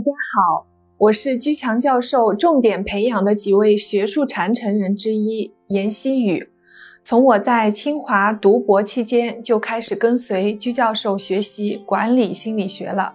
大家好，我是居强教授重点培养的几位学术传承人之一严希宇。从我在清华读博期间就开始跟随居教授学习管理心理学了，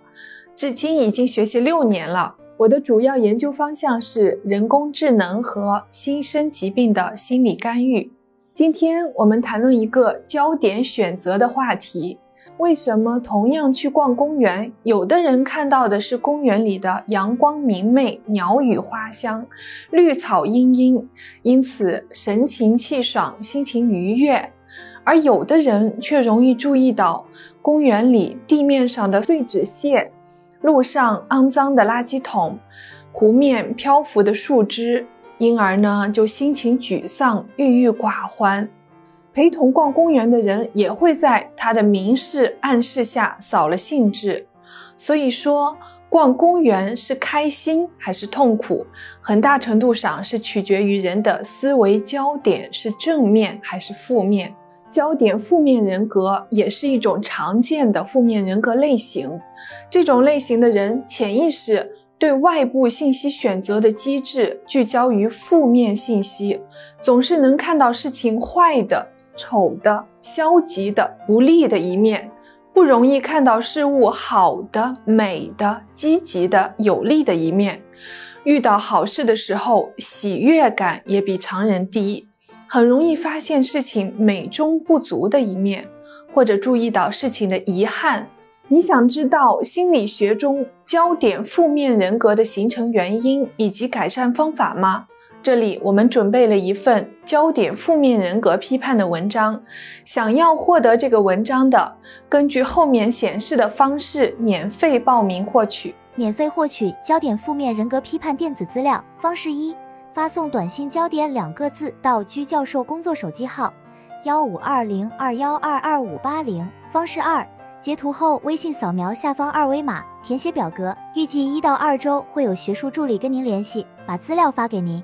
至今已经学习六年了。我的主要研究方向是人工智能和新生疾病的心理干预。今天我们谈论一个焦点选择的话题。为什么同样去逛公园，有的人看到的是公园里的阳光明媚、鸟语花香、绿草茵茵，因此神清气爽、心情愉悦；而有的人却容易注意到公园里地面上的碎纸屑、路上肮脏的垃圾桶、湖面漂浮的树枝，因而呢就心情沮丧、郁郁寡欢。陪同逛公园的人也会在他的明示暗示下扫了兴致，所以说逛公园是开心还是痛苦，很大程度上是取决于人的思维焦点是正面还是负面。焦点负面人格也是一种常见的负面人格类型，这种类型的人潜意识对外部信息选择的机制聚焦于负面信息，总是能看到事情坏的。丑的、消极的、不利的一面，不容易看到事物好的、美的、积极的、有利的一面。遇到好事的时候，喜悦感也比常人低，很容易发现事情美中不足的一面，或者注意到事情的遗憾。你想知道心理学中焦点负面人格的形成原因以及改善方法吗？这里我们准备了一份焦点负面人格批判的文章，想要获得这个文章的，根据后面显示的方式免费报名获取。免费获取焦点负面人格批判电子资料方式一：发送短信“焦点”两个字到居教授工作手机号幺五二零二幺二二五八零。方式二：截图后微信扫描下方二维码，填写表格，预计一到二周会有学术助理跟您联系，把资料发给您。